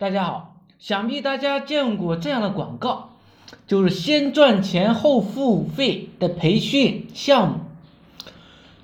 大家好，想必大家见过这样的广告，就是先赚钱后付费的培训项目。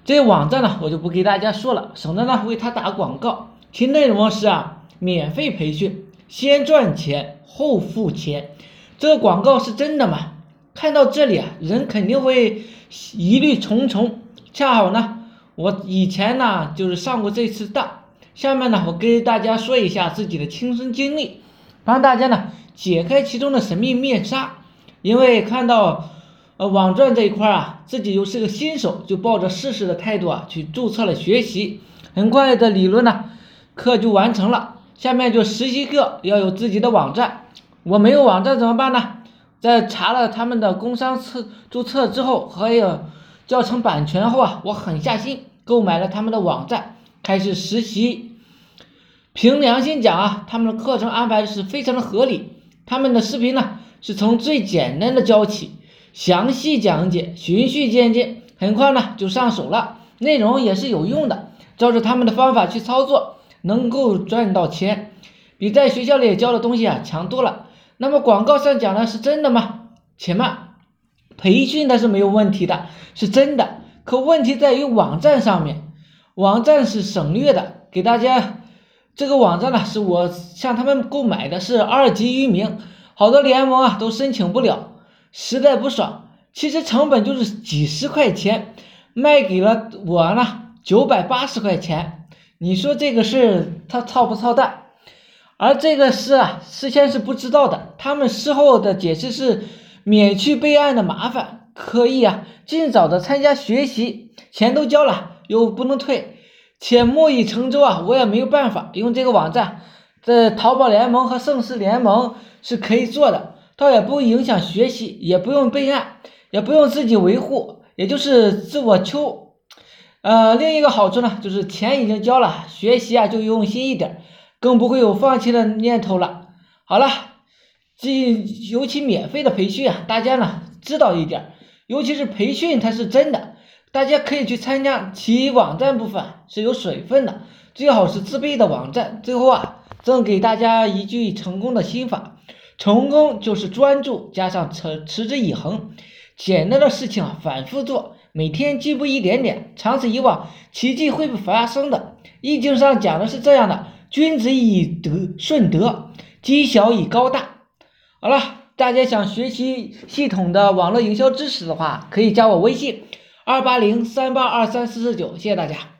这网站呢，我就不给大家说了，省得呢为他打广告。其内容是啊，免费培训，先赚钱后付钱。这个广告是真的吗？看到这里啊，人肯定会疑虑重重。恰好呢，我以前呢就是上过这次当。下面呢，我给大家说一下自己的亲身经历，帮大家呢解开其中的神秘面纱。因为看到呃网赚这一块啊，自己又是个新手，就抱着试试的态度啊去注册了学习。很快的理论呢课就完成了，下面就实习课要有自己的网站。我没有网站怎么办呢？在查了他们的工商册注册之后，还有教程版权后啊，我狠下心购买了他们的网站。开始实习，凭良心讲啊，他们的课程安排是非常的合理。他们的视频呢，是从最简单的教起，详细讲解，循序渐进，很快呢就上手了。内容也是有用的，照着他们的方法去操作，能够赚到钱，比在学校里教的东西啊强多了。那么广告上讲的是真的吗？且慢，培训它是没有问题的，是真的。可问题在于网站上面。网站是省略的，给大家这个网站呢是我向他们购买的，是二级域名，好多联盟啊都申请不了，实在不爽。其实成本就是几十块钱，卖给了我呢九百八十块钱，你说这个事他操不操蛋？而这个事啊，事先是不知道的，他们事后的解释是免去备案的麻烦，可以啊尽早的参加学习，钱都交了。又不能退，且木已成舟啊！我也没有办法用这个网站，在淘宝联盟和盛世联盟是可以做的，倒也不影响学习，也不用备案，也不用自己维护，也就是自我求。呃，另一个好处呢，就是钱已经交了，学习啊就用心一点，更不会有放弃的念头了。好了，这尤其免费的培训啊，大家呢知道一点，尤其是培训它是真的。大家可以去参加，其网站部分是有水分的，最好是自备的网站。最后啊，赠给大家一句成功的心法：成功就是专注加上持持之以恒。简单的事情，反复做，每天进步一点点，长此以往，奇迹会发生的。易经上讲的是这样的：君子以德顺德，积小以高大。好了，大家想学习系统的网络营销知识的话，可以加我微信。二八零三八二三四四九，谢谢大家。